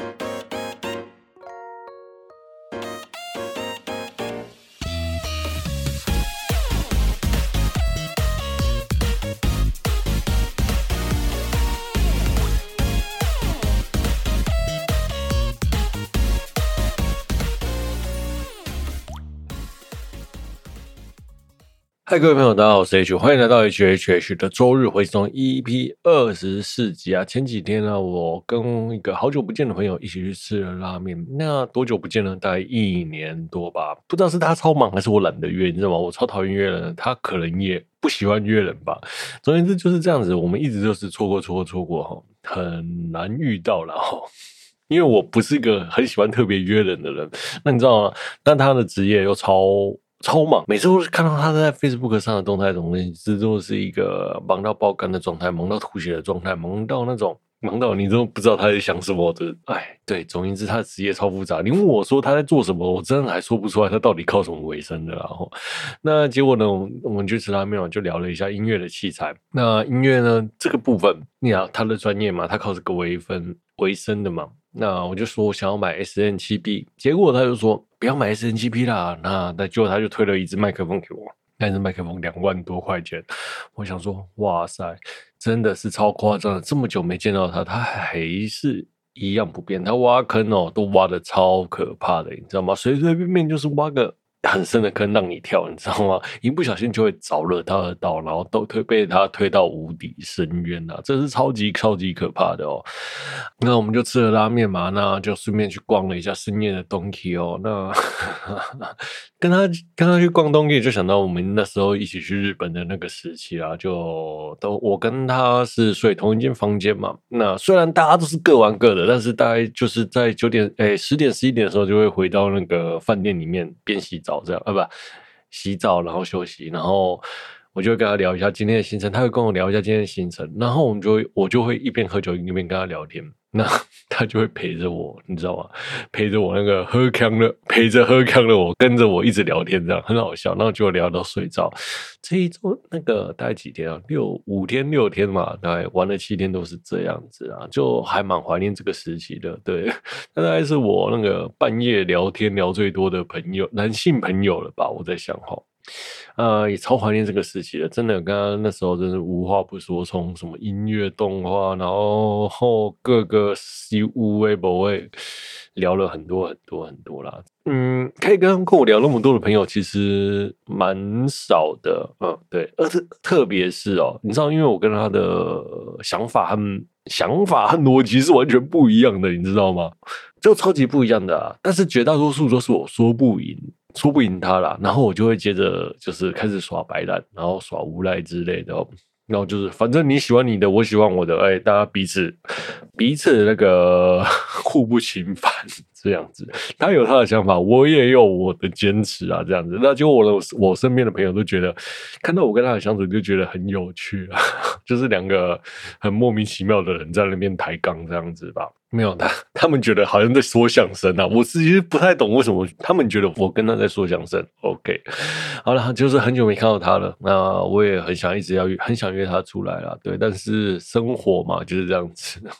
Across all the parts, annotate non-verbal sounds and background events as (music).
ん?嗨，各位朋友，大家好，我是 H，欢迎来到 HHH 的周日回送 EP 二十四集啊。前几天呢，我跟一个好久不见的朋友一起去吃了拉面。那多久不见呢？大概一年多吧。不知道是他超忙还是我懒得约，你知道吗？我超讨厌约人，他可能也不喜欢约人吧。总而言之就是这样子，我们一直就是错过、错过、错过哈，很难遇到了哈。因为我不是一个很喜欢特别约人的人，那你知道吗？但他的职业又超。超忙，每次都是看到他在 Facebook 上的动态，总之都是一个忙到爆肝的状态，忙到吐血的状态，忙到那种忙到你都不知道他在想什么的。哎，对，总言之，他的职业超复杂。你问我说他在做什么，我真的还说不出来，他到底靠什么为生的。然后，那结果呢，我们去吃拉面，就聊了一下音乐的器材。那音乐呢，这个部分，你啊，他的专业嘛，他靠这个为分为生的嘛。那我就说我想要买 S N 七 B，结果他就说不要买 S N 七 B 啦。那那结果他就推了一支麦克风给我，那支麦克风两万多块钱。我想说，哇塞，真的是超夸张，这么久没见到他，他还是一样不变。他挖坑哦，都挖的超可怕的，你知道吗？随随便便就是挖个。很深的坑让你跳，你知道吗？一不小心就会着了他的道，然后都推被他推到无底深渊啊！这是超级超级可怕的哦。那我们就吃了拉面嘛，那就顺便去逛了一下深夜的 Donkey 哦。那 (laughs) 跟他跟他去逛东西就想到我们那时候一起去日本的那个时期啊，就都我跟他是睡同一间房间嘛。那虽然大家都是各玩各的，但是大概就是在九点哎十点十一点的时候，就会回到那个饭店里面边洗澡。澡这样啊，不洗澡，然后休息，然后我就跟他聊一下今天的行程，他会跟我聊一下今天的行程，然后我们就我就会一边喝酒一边跟他聊天。那他就会陪着我，你知道吗？陪着我那个喝康的，陪着喝康的我，跟着我一直聊天，这样很好笑。然后就聊到睡着。这一周那个大概几天啊？六五天六天嘛，大概玩了七天都是这样子啊，就还蛮怀念这个时期的。对，(laughs) 那大概是我那个半夜聊天聊最多的朋友，男性朋友了吧？我在想哈。呃，也超怀念这个时期的，真的，刚刚那时候真是无话不说，从什么音乐、动画，然后各个西屋微博位聊了很多很多很多啦。嗯，可以跟跟我聊那么多的朋友，其实蛮少的。嗯，对，而特特别是哦，你知道，因为我跟他的想法和想法和逻辑是完全不一样的，你知道吗？就超级不一样的啊！但是绝大多数都是我说不赢。说不赢他啦，然后我就会接着就是开始耍白烂，然后耍无赖之类的，然后就是反正你喜欢你的，我喜欢我的，哎，大家彼此 (laughs) 彼此那个 (laughs) 互不侵犯这样子。他有他的想法，我也有我的坚持啊，这样子。那就我的我身边的朋友都觉得，看到我跟他的相处就觉得很有趣啊，(laughs) 就是两个很莫名其妙的人在那边抬杠这样子吧。没有他，(laughs) 他们觉得好像在说相声啊！我其实不太懂为什么他们觉得我跟他在说相声。OK，好了，就是很久没看到他了，那我也很想一直要，很想约他出来了。对，但是生活嘛就是这样子。(laughs)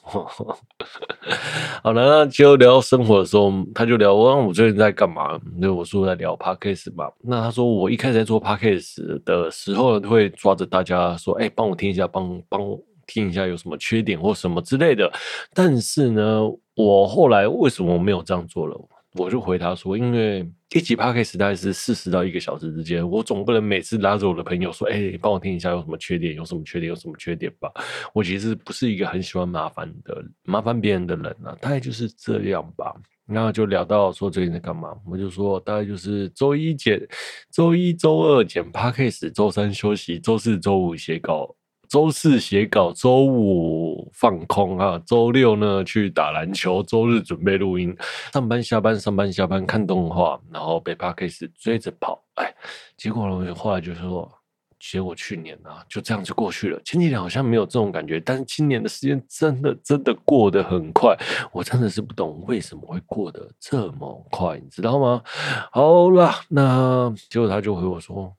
好了，那就聊生活的时候，他就聊我，我最近在干嘛？那我说在聊 Podcast 嘛。那他说我一开始在做 Podcast 的时候呢，会抓着大家说：“哎，帮我听一下，帮帮我。”听一下有什么缺点或什么之类的，但是呢，我后来为什么没有这样做了？我就回答说，因为一集 podcast 大概是四十到一个小时之间，我总不能每次拉着我的朋友说，哎、欸，帮我听一下有什么缺点，有什么缺点，有什么缺点吧。我其实不是一个很喜欢麻烦的、麻烦别人的人啊，大概就是这样吧。然后就聊到说最近在干嘛，我就说大概就是周一剪，周一周二剪 podcast，周三休息，周四周五写稿。周四写稿，周五放空啊，周六呢去打篮球，周日准备录音，上班下班上班下班看动画，然后被 Podcast 追着跑，哎，结果呢，后来就说，结果去年啊就这样子过去了。前几年好像没有这种感觉，但是今年的时间真的真的过得很快，我真的是不懂为什么会过得这么快，你知道吗？好了，那结果他就回我说。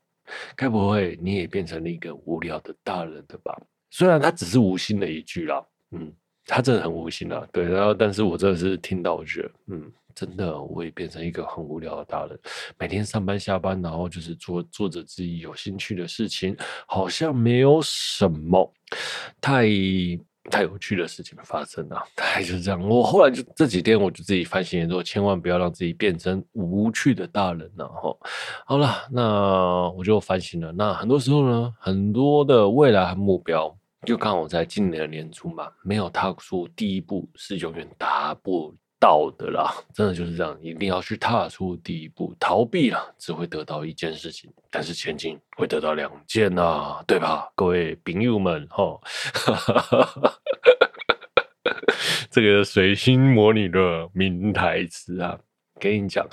该不会你也变成了一个无聊的大人的吧？虽然他只是无心的一句啦，嗯，他真的很无心啊，对，然后但是我真的是听到我觉得，嗯，真的我也变成一个很无聊的大人，每天上班下班，然后就是做做着自己有兴趣的事情，好像没有什么太太有趣的事情发生啊，大概就是这样。我后来就这几天我就自己反省说，千万不要让自己变成无趣的大人了哈。好了，那我就反省了。那很多时候呢，很多的未来和目标。就刚好在今年的年初嘛，没有踏出第一步是永远达不到的啦，真的就是这样，一定要去踏出第一步。逃避啦只会得到一件事情，但是前进会得到两件啊，对吧？各位朋友们，哈，(laughs) 这个水星魔女的名台词啊，跟你讲，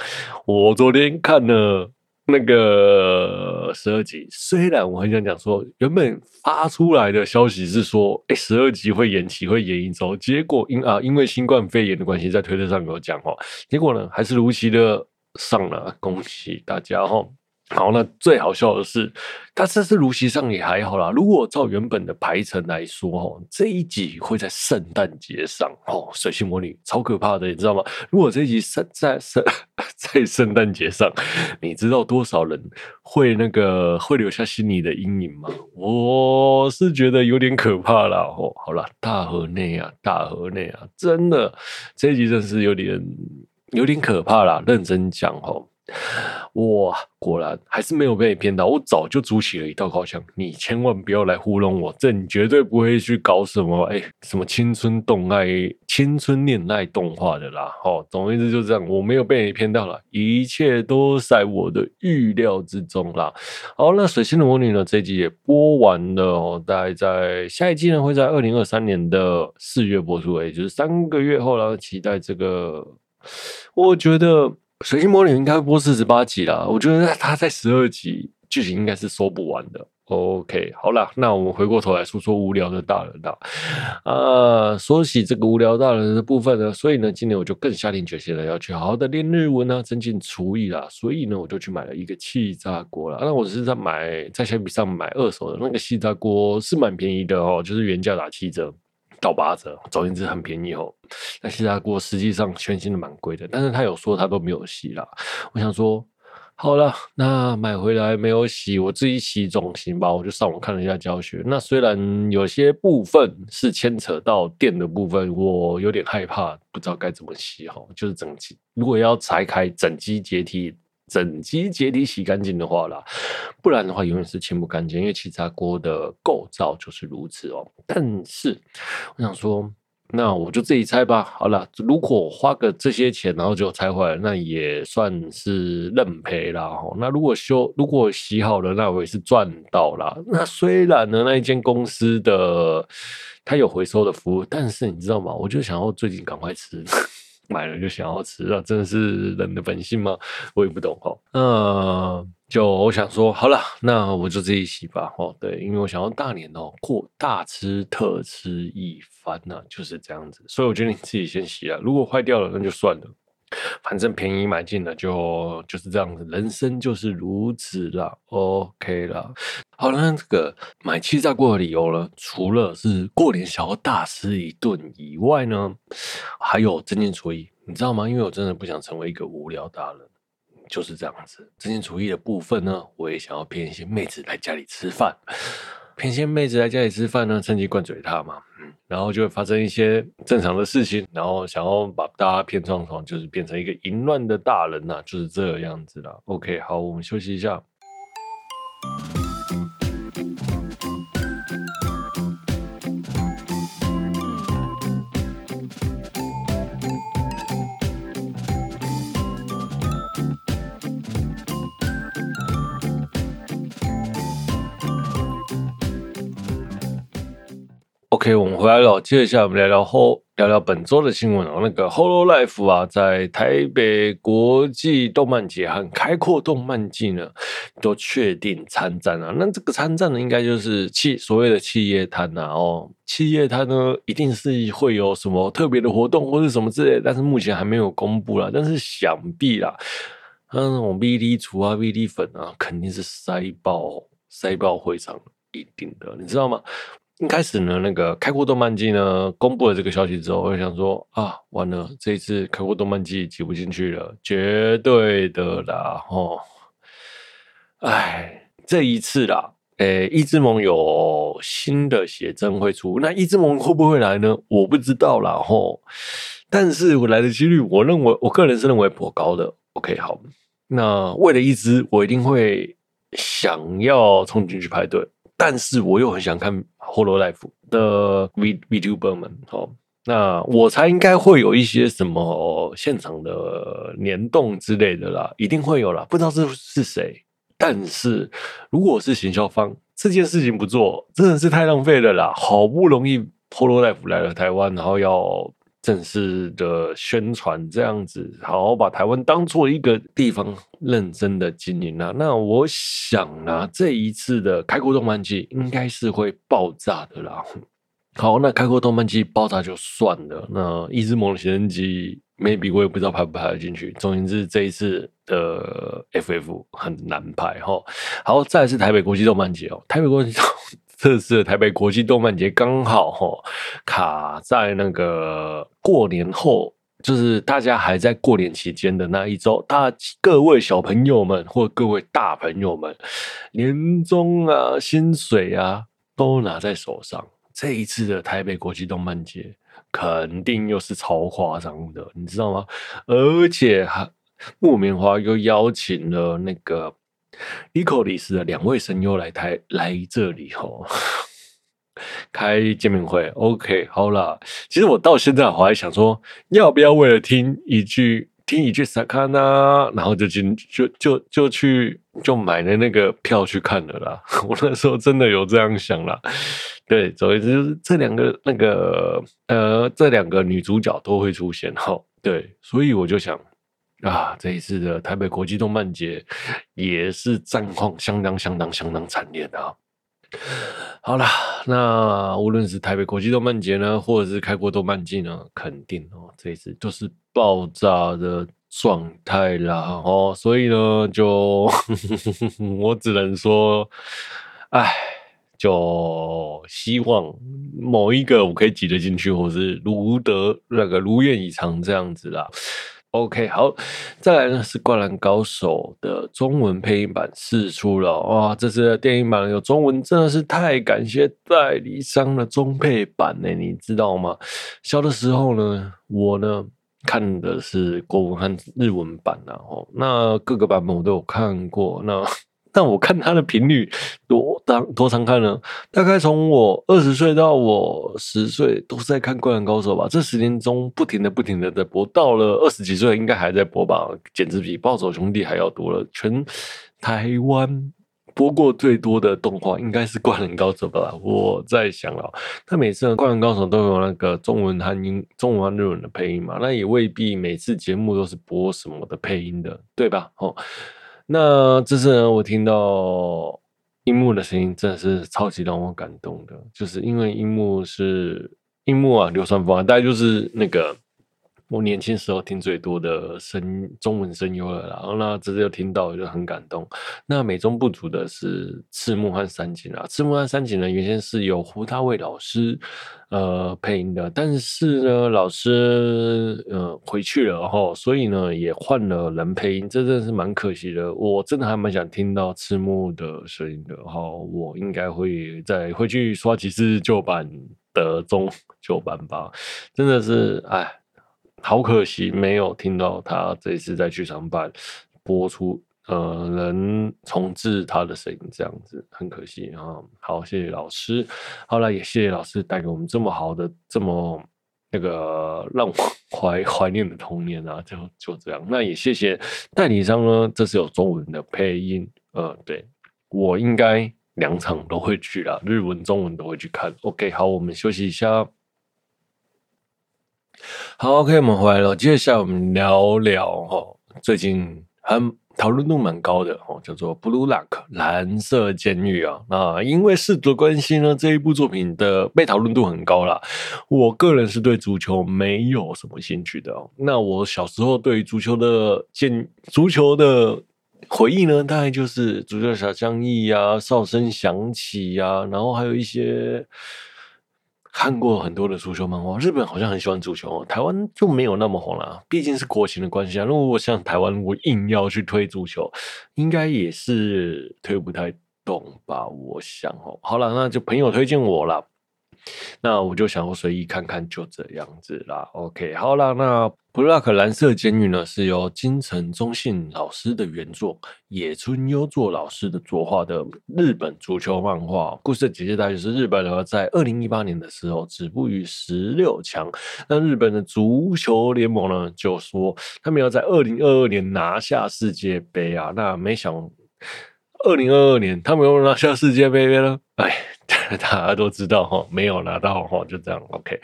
我昨天看了。那个十二集，虽然我很想讲说，原本发出来的消息是说，哎，十二集会延期，会延一周。结果因啊，因为新冠肺炎的关系，在推特上给我讲哦，结果呢，还是如期的上了，恭喜大家哈。好，那最好笑的是，他这次如期上也还好啦。如果照原本的排程来说，哦，这一集会在圣诞节上哦。水星魔女超可怕的，你知道吗？如果这一集在在圣 (laughs) 在圣诞节上，你知道多少人会那个会留下心里的阴影吗？我是觉得有点可怕啦。哦。好了，大河内啊，大河内啊，真的这一集真是有点有点可怕啦。认真讲哦。哇，果然还是没有被你骗到。我早就筑起了一道高墙，你千万不要来糊弄我。这你绝对不会去搞什么哎，什么青春动爱、青春恋爱动画的啦。哦，总而言之就是这样，我没有被你骗到了，一切都在我的预料之中啦。好，那水星的魔女呢？这一集也播完了哦，大概在下一季呢会在二零二三年的四月播出，也就是三个月后了。期待这个，我觉得。水星魔女应该播四十八集啦，我觉得它在十二集剧情应该是说不完的。OK，好啦，那我们回过头来说说无聊的大人啦。啊，说起这个无聊大人的部分呢，所以呢，今年我就更下定决心了，要去好好的练日文啊，增进厨艺啦。所以呢，我就去买了一个气炸锅了。那我是在买在虾皮上买二手的那个气炸锅，是蛮便宜的哦，就是原价打七折。到八折，总言之很便宜哦。那气炸锅实际上全新的蛮贵的，但是他有说他都没有洗啦。我想说，好了，那买回来没有洗，我自己洗总行吧？我就上网看了一下教学。那虽然有些部分是牵扯到电的部分，我有点害怕，不知道该怎么洗哈。就是整机，如果要拆开整机解体。整机解体洗干净的话啦，不然的话永远是清不干净，因为气炸锅的构造就是如此哦。但是我想说，那我就自己拆吧。好了，如果花个这些钱，然后就拆坏了，那也算是认赔啦。哈，那如果修，如果洗好了，那我也是赚到啦。那虽然呢，那一间公司的它有回收的服务，但是你知道吗？我就想要最近赶快吃。买了就想要吃啊，真的是人的本性吗？我也不懂哦。那，就我想说，好了，那我就自己洗吧。哦，对，因为我想要大年哦，过大吃特吃一番呢，就是这样子。所以我觉得你自己先洗啊。如果坏掉了，那就算了。反正便宜买进了，就就是这样子，人生就是如此啦。OK 啦，好了，这个买气炸锅的理由呢，除了是过年想要大吃一顿以外呢，还有增进厨艺，你知道吗？因为我真的不想成为一个无聊大人，就是这样子。增进厨艺的部分呢，我也想要骗一些妹子来家里吃饭。骗些妹子来家里吃饭呢，趁机灌醉她嘛，嗯，然后就会发生一些正常的事情，然后想要把大家骗上床，就是变成一个淫乱的大人呐、啊，就是这样子啦。OK，好，我们休息一下。OK，我们回来了。接下来我们聊聊后聊聊本周的新闻哦。那个 Hololive 啊，在台北国际动漫节和开阔动漫季呢，都确定参战啊。那这个参战呢，应该就是企所谓的企业摊呐。哦，企业摊呢，一定是会有什么特别的活动或者什么之类，但是目前还没有公布啦。但是想必啦，那种 VD 厨啊、VD 粉啊，肯定是塞爆塞爆会场，一定的，你知道吗？一开始呢，那个开国动漫季呢公布了这个消息之后，我就想说啊，完了，这一次开国动漫季挤不进去了，绝对的啦，哦，哎，这一次啦，诶，一之盟有新的写真会出，那一之盟会不会来呢？我不知道啦，吼，但是我来的几率，我认为，我个人是认为颇高的。OK，好，那为了一只，我一定会想要冲进去排队。但是我又很想看 Hololive 的 V VTuber 们，哦，那我猜应该会有一些什么现场的联动之类的啦，一定会有啦，不知道是是谁。但是如果是行销方，这件事情不做，真的是太浪费了啦！好不容易 Hololive 来了台湾，然后要。正式的宣传这样子，好好把台湾当做一个地方认真的经营啊。那我想啊，这一次的开国动漫季应该是会爆炸的啦。好，那开国动漫季爆炸就算了。那一之盟的写真集，maybe 我也不知道排不排得进去。总之，这一次的 FF 很难排哈。好，再来是台北国际动漫节哦，台北国际动。这次的台北国际动漫节刚好哈卡在那个过年后，就是大家还在过年期间的那一周，大各位小朋友们或各位大朋友们，年终啊、薪水啊都拿在手上。这一次的台北国际动漫节肯定又是超夸张的，你知道吗？而且还木棉花又邀请了那个。Ecolis 的两位声优来台来这里吼，开见面会。OK，好了，其实我到现在我还想说，要不要为了听一句听一句 Sakana，然后就进就就就去就买了那个票去看了啦。(laughs) 我那时候真的有这样想啦。对，总之就是这两个那个呃，这两个女主角都会出现哈。对，所以我就想。啊，这一次的台北国际动漫节也是战况相当相当相当惨烈的啊！好啦，那无论是台北国际动漫节呢，或者是开国动漫祭呢，肯定哦，这一次就是爆炸的状态啦哦，所以呢，就 (laughs) 我只能说，哎，就希望某一个我可以挤得进去，或是如得那个如愿以偿这样子啦。OK，好，再来呢是《灌篮高手》的中文配音版释出了哇！这次的电影版有中文，真的是太感谢代理商的中配版呢，你知道吗？小的时候呢，我呢看的是国文和日文版啊，哦，那各个版本我都有看过，那。但我看他的频率多当多常看呢？大概从我二十岁到我十岁都是在看《灌篮高手》吧。这十年中不停的不停的在播，到了二十几岁应该还在播吧，简直比《暴走兄弟》还要多了。全台湾播过最多的动画应该是《灌篮高手》吧？我在想了，他每次《灌篮高手》都有那个中文和英、中文日文的配音嘛？那也未必每次节目都是播什么的配音的，对吧？哦。那这次呢，我听到樱木的声音，真的是超级让我感动的，就是因为樱木是樱木啊，流川枫啊，大概就是那个。我年轻时候听最多的声中文声优了，然后那这次又听到，就很感动。那美中不足的是赤木和三井啊，赤木和三井呢，原先是由胡大卫老师呃配音的，但是呢，老师呃回去了哈，所以呢也换了人配音，这真的是蛮可惜的。我真的还蛮想听到赤木的声音的哈，我应该会再回去刷几次旧版的中旧版吧，真的是哎。好可惜，没有听到他这次在剧场版播出，呃，能重置他的声音，这样子很可惜啊。好，谢谢老师。好了，也谢谢老师带给我们这么好的、这么那个让我怀怀念的童年啊。就就这样，那也谢谢代理商呢，这是有中文的配音。呃，对，我应该两场都会去啦，日文、中文都会去看。OK，好，我们休息一下。好，OK，我们回来了。接下来我们聊聊哈，最近还讨论度蛮高的哦，叫做《Blue Lock》蓝色监狱啊。那因为世足的关系呢，这一部作品的被讨论度很高啦。我个人是对足球没有什么兴趣的。那我小时候对足球的见足球的回忆呢，大概就是足球小将翼啊，哨声响起呀，然后还有一些看过很多的足球漫画。日本好像很喜欢足球，台湾就没有那么红了，毕竟是国情的关系啊。如果像台湾，我硬要去推足球，应该也是推不太动吧？我想哦，好了，那就朋友推荐我了。那我就想说随意看看，就这样子啦。OK，好啦，那《Black 蓝色监狱》呢是由金城宗信老师的原作，野村优作老师的作画的日本足球漫画。故事的简介大约是日本呢在二零一八年的时候止步于十六强，那日本的足球联盟呢就说他们要在二零二二年拿下世界杯啊。那没想二零二二年他们有没有拿下世界杯了，哎。(laughs) 大家都知道哈，没有拿到哈，就这样。OK，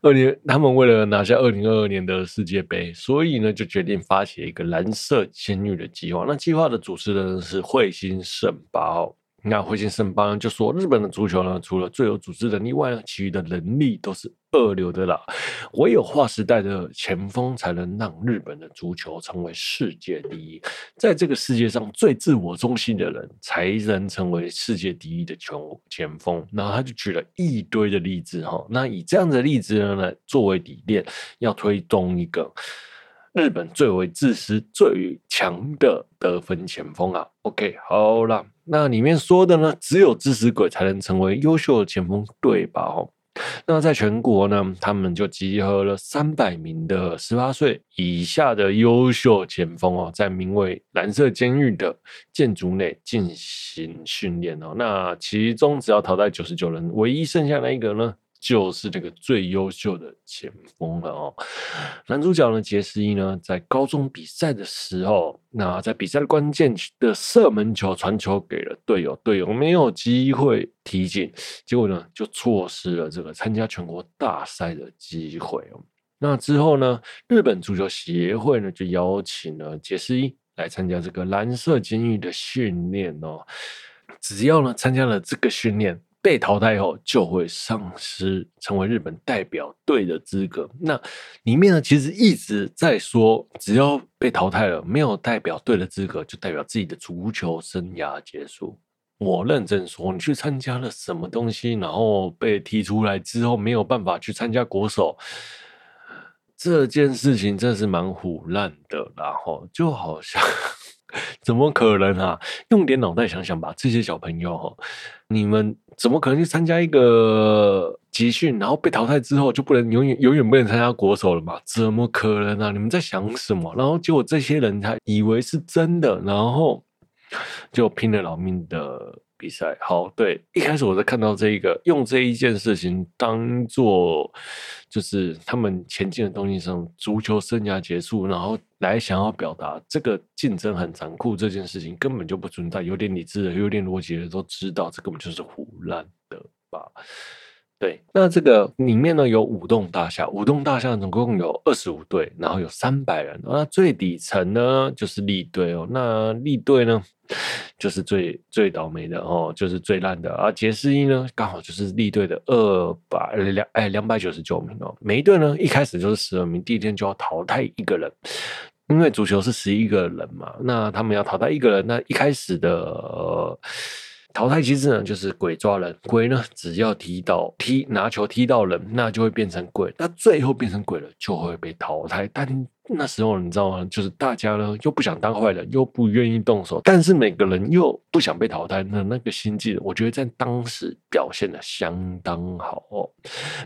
二年他们为了拿下二零二二年的世界杯，所以呢就决定发起一个蓝色监狱的计划。那计划的主持人是彗星圣八。那灰心圣邦就说，日本的足球呢，除了最有组织能力外呢，其余的能力都是二流的啦。唯有划时代的前锋，才能让日本的足球成为世界第一。在这个世界上最自我中心的人，才能成为世界第一的球前锋。然后他就举了一堆的例子哈。那以这样的例子呢，作为理念，要推动一个。日本最为自私、最强的得分前锋啊！OK，好啦，那里面说的呢，只有自私鬼才能成为优秀的前锋，对吧？哦，那在全国呢，他们就集合了三百名的十八岁以下的优秀前锋哦，在名为“蓝色监狱”的建筑内进行训练哦。那其中只要淘汰九十九人，唯一剩下那一个呢？就是这个最优秀的前锋了哦。男主角呢，杰斯伊呢，在高中比赛的时候，那在比赛的关键的射门球传球给了队友，队友没有机会踢进，结果呢，就错失了这个参加全国大赛的机会哦。那之后呢，日本足球协会呢，就邀请了杰斯伊来参加这个蓝色监狱的训练哦。只要呢，参加了这个训练。被淘汰后就会丧失成为日本代表队的资格。那里面呢，其实一直在说，只要被淘汰了，没有代表队的资格，就代表自己的足球生涯结束。我认真说，你去参加了什么东西，然后被踢出来之后没有办法去参加国手，这件事情真是蛮唬烂的。然后就好像。(laughs) 怎么可能啊？用点脑袋想想吧，这些小朋友，你们怎么可能去参加一个集训，然后被淘汰之后就不能永远永远不能参加国手了嘛？怎么可能啊？你们在想什么？然后结果这些人他以为是真的，然后就拼了老命的。比赛好，对，一开始我在看到这一个用这一件事情当做就是他们前进的东西上，足球生涯结束，然后来想要表达这个竞争很残酷这件事情根本就不存在，有点理智的，有点逻辑的都知道这根本就是胡乱的吧。对，那这个里面呢有五栋大厦，五栋大厦总共有二十五队，然后有三百人。那最底层呢就是立队哦，那立队呢就是最最倒霉的哦，就是最烂的。而杰斯一呢刚好就是立队的二百两哎两百九十九名哦，每一队呢一开始就是十二名，第一天就要淘汰一个人，因为足球是十一个人嘛，那他们要淘汰一个人，那一开始的。淘汰机制呢，就是鬼抓人，鬼呢只要踢到踢拿球踢到人，那就会变成鬼，那最后变成鬼了就会被淘汰。但那时候你知道吗？就是大家呢又不想当坏人，又不愿意动手，但是每个人又不想被淘汰，那那个心计，我觉得在当时表现得相当好哦。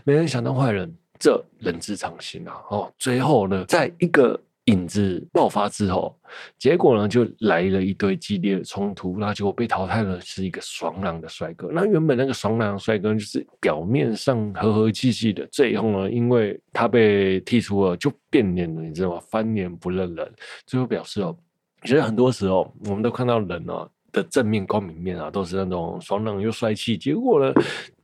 没人想当坏人，这人之常情啊。哦，最后呢，在一个。影子爆发之后，结果呢就来了一堆激烈的冲突，那结果被淘汰的是一个爽朗的帅哥。那原本那个爽朗的帅哥就是表面上和和气气的，最后呢，因为他被剔除了，就变脸了，你知道吗？翻脸不认人。最后表示哦，其实很多时候我们都看到人啊的正面光明面啊，都是那种爽朗又帅气。结果呢，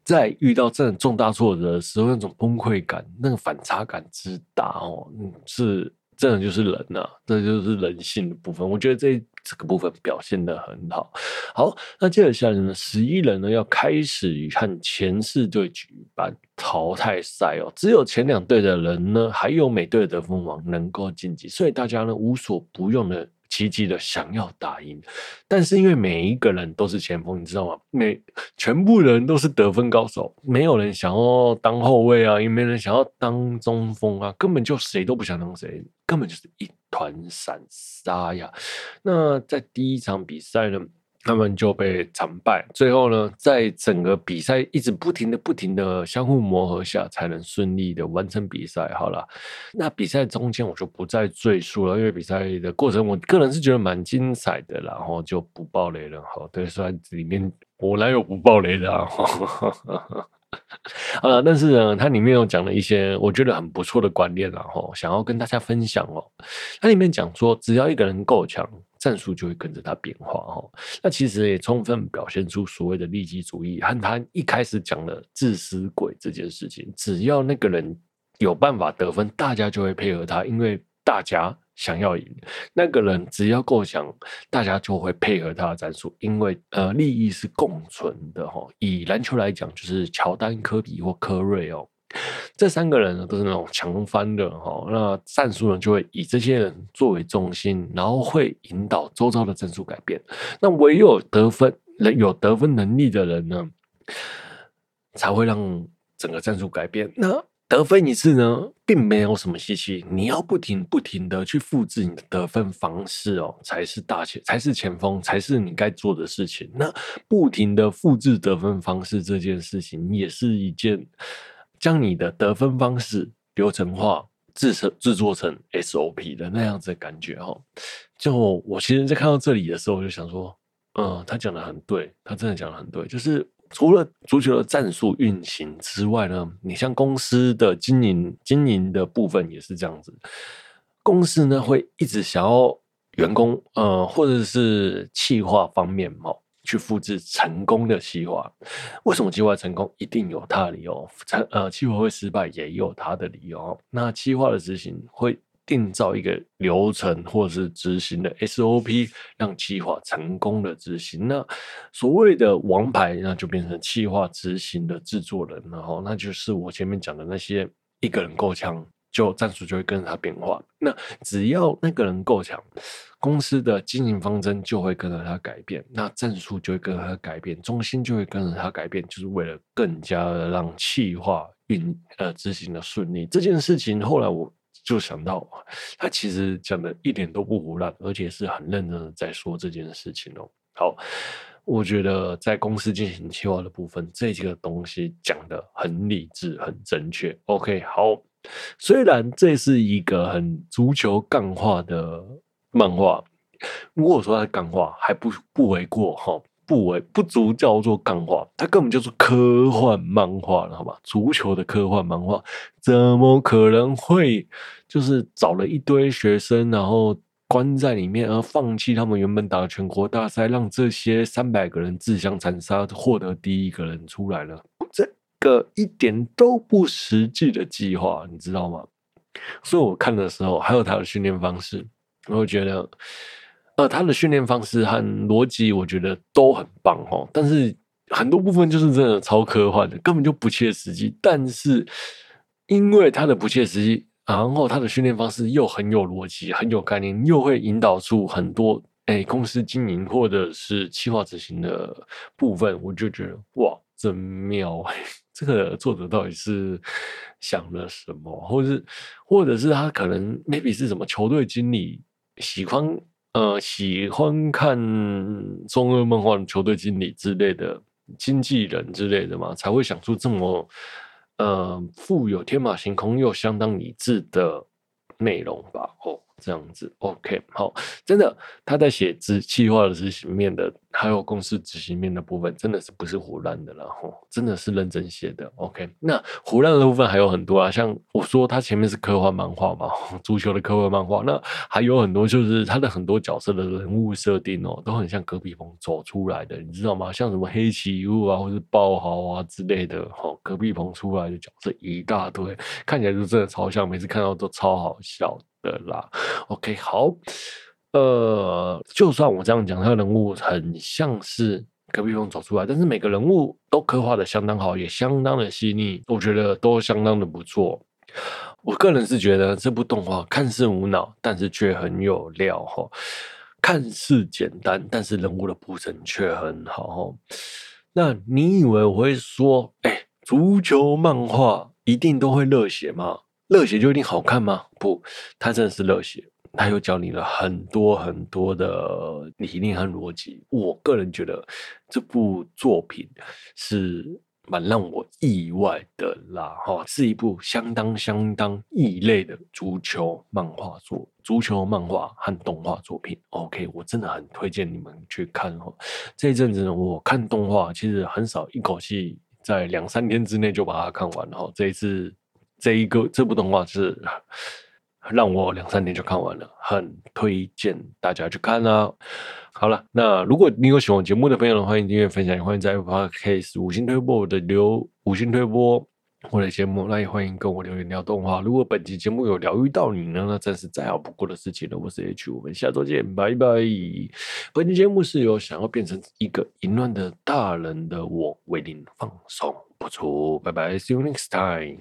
在遇到这种重大挫折的时候，那种崩溃感、那个反差感之大哦，是。这种就是人呐、这就是人性的部分。我觉得这这个部分表现的很好。好，那接着下来呢，十一人呢要开始和前四队举办淘汰赛哦。只有前两队的人呢，还有每队的得分王能够晋级，所以大家呢无所不用的奇迹的想要打赢，但是因为每一个人都是前锋，你知道吗？每全部人都是得分高手，没有人想要当后卫啊，也没人想要当中锋啊，根本就谁都不想当谁，根本就是一团散沙呀。那在第一场比赛呢，他们就被惨败，最后呢，在整个比赛一直不停的、不停的相互磨合下，才能顺利的完成比赛。好了，那比赛中间我就不再赘述了，因为比赛的过程，我个人是觉得蛮精彩的，然后就不爆雷了。好，对，虽然里面我哪有不爆雷的啊？(laughs) 好了，但是呢，它里面有讲了一些我觉得很不错的观念，然后想要跟大家分享哦。它里面讲说，只要一个人够强。战术就会跟着他变化哈，那其实也充分表现出所谓的利己主义和他一开始讲的自私鬼这件事情。只要那个人有办法得分，大家就会配合他，因为大家想要赢。那个人只要够强，大家就会配合他的战术，因为呃利益是共存的哈。以篮球来讲，就是乔丹、科比或科瑞哦。(laughs) 这三个人呢，都是那种强翻的哈，那战术呢就会以这些人作为中心，然后会引导周遭的战术改变。那唯有得分能有得分能力的人呢，才会让整个战术改变。那得分一次呢，并没有什么稀奇，你要不停不停的去复制你的得分方式哦，才是大前，才是前锋，才是你该做的事情。那不停的复制得分方式这件事情，也是一件。将你的得分方式流程化，制成制作成 SOP 的那样子的感觉哈。就我其实，在看到这里的时候，我就想说，嗯，他讲的很对，他真的讲的很对。就是除了足球的战术运行之外呢，你像公司的经营经营的部分也是这样子。公司呢会一直想要员工，呃，或者是企划方面嘛。去复制成功的计划，为什么计划成功一定有它的理由？成呃，计划会失败也有它的理由。那计划的执行会订造一个流程，或者是执行的 SOP，让计划成功的执行。那所谓的王牌，那就变成计划执行的制作人，然后那就是我前面讲的那些一个人够呛。就战术就会跟着他变化。那只要那个人够强，公司的经营方针就会跟着他改变，那战术就会跟着他改变，中心就会跟着他改变，就是为了更加的让企划运呃执行的顺利。这件事情后来我就想到，他其实讲的一点都不胡乱，而且是很认真的在说这件事情哦。好，我觉得在公司进行企划的部分，这几个东西讲的很理智、很正确。OK，好。虽然这是一个很足球干化的漫画，如果说它干话还不不为过哈，不为不足叫做干化，它根本就是科幻漫画了，好吧？足球的科幻漫画怎么可能会就是找了一堆学生，然后关在里面，而放弃他们原本打全国大赛，让这些三百个人自相残杀，获得第一个人出来了？这。个一点都不实际的计划，你知道吗？所以我看的时候，还有他的训练方式，我会觉得，呃，他的训练方式和逻辑，我觉得都很棒哦。但是很多部分就是真的超科幻的，根本就不切实际。但是因为他的不切实际，然后他的训练方式又很有逻辑，很有概念，又会引导出很多哎公司经营或者是企划执行的部分，我就觉得哇，真妙哎。(laughs) 这个作者到底是想了什么，或是，或者是他可能 maybe 是什么球队经理喜欢呃喜欢看中二漫画的球队经理之类的经纪人之类的嘛，才会想出这么呃富有天马行空又相当理智的内容吧？哦。这样子，OK，好，真的，他在写执企划的执行面的，还有公司执行面的部分，真的是不是胡乱的了吼，真的是认真写的，OK。那胡乱的部分还有很多啊，像我说他前面是科幻漫画嘛，足球的科幻漫画，那还有很多就是他的很多角色的人物设定哦，都很像隔壁棚走出来的，你知道吗？像什么黑崎一悟啊，或是爆豪啊之类的，吼，隔壁棚出来的角色一大堆，看起来就真的超像，每次看到都超好笑的啦，OK，好，呃，就算我这样讲，他的人物很像是隔壁风走出来，但是每个人物都刻画的相当好，也相当的细腻，我觉得都相当的不错。我个人是觉得这部动画看似无脑，但是却很有料哈。看似简单，但是人物的铺陈却很好哦。那你以为我会说，哎，足球漫画一定都会热血吗？热血就一定好看吗？不，它真的是热血。他又教你了很多很多的理念和逻辑。我个人觉得这部作品是蛮让我意外的啦，哈，是一部相当相当异类的足球漫画作，足球漫画和动画作品。OK，我真的很推荐你们去看哦。这一阵子呢，我看动画其实很少一口气在两三天之内就把它看完了。哈，这一次这一个这部动画是。让我两三年就看完了，很推荐大家去看啊！好了，那如果你有喜欢节目的朋友，欢迎订阅、分享，也欢迎在 Podcast 五星推播我的留五星推播我的节目，那也欢迎跟我留言聊动画。如果本期节目有疗愈到你呢，那真是再好不过的事情了。我是 H，我们下周见，拜拜。本期节目是由想要变成一个淫乱的大人的我为您放送播出，拜拜，See you next time。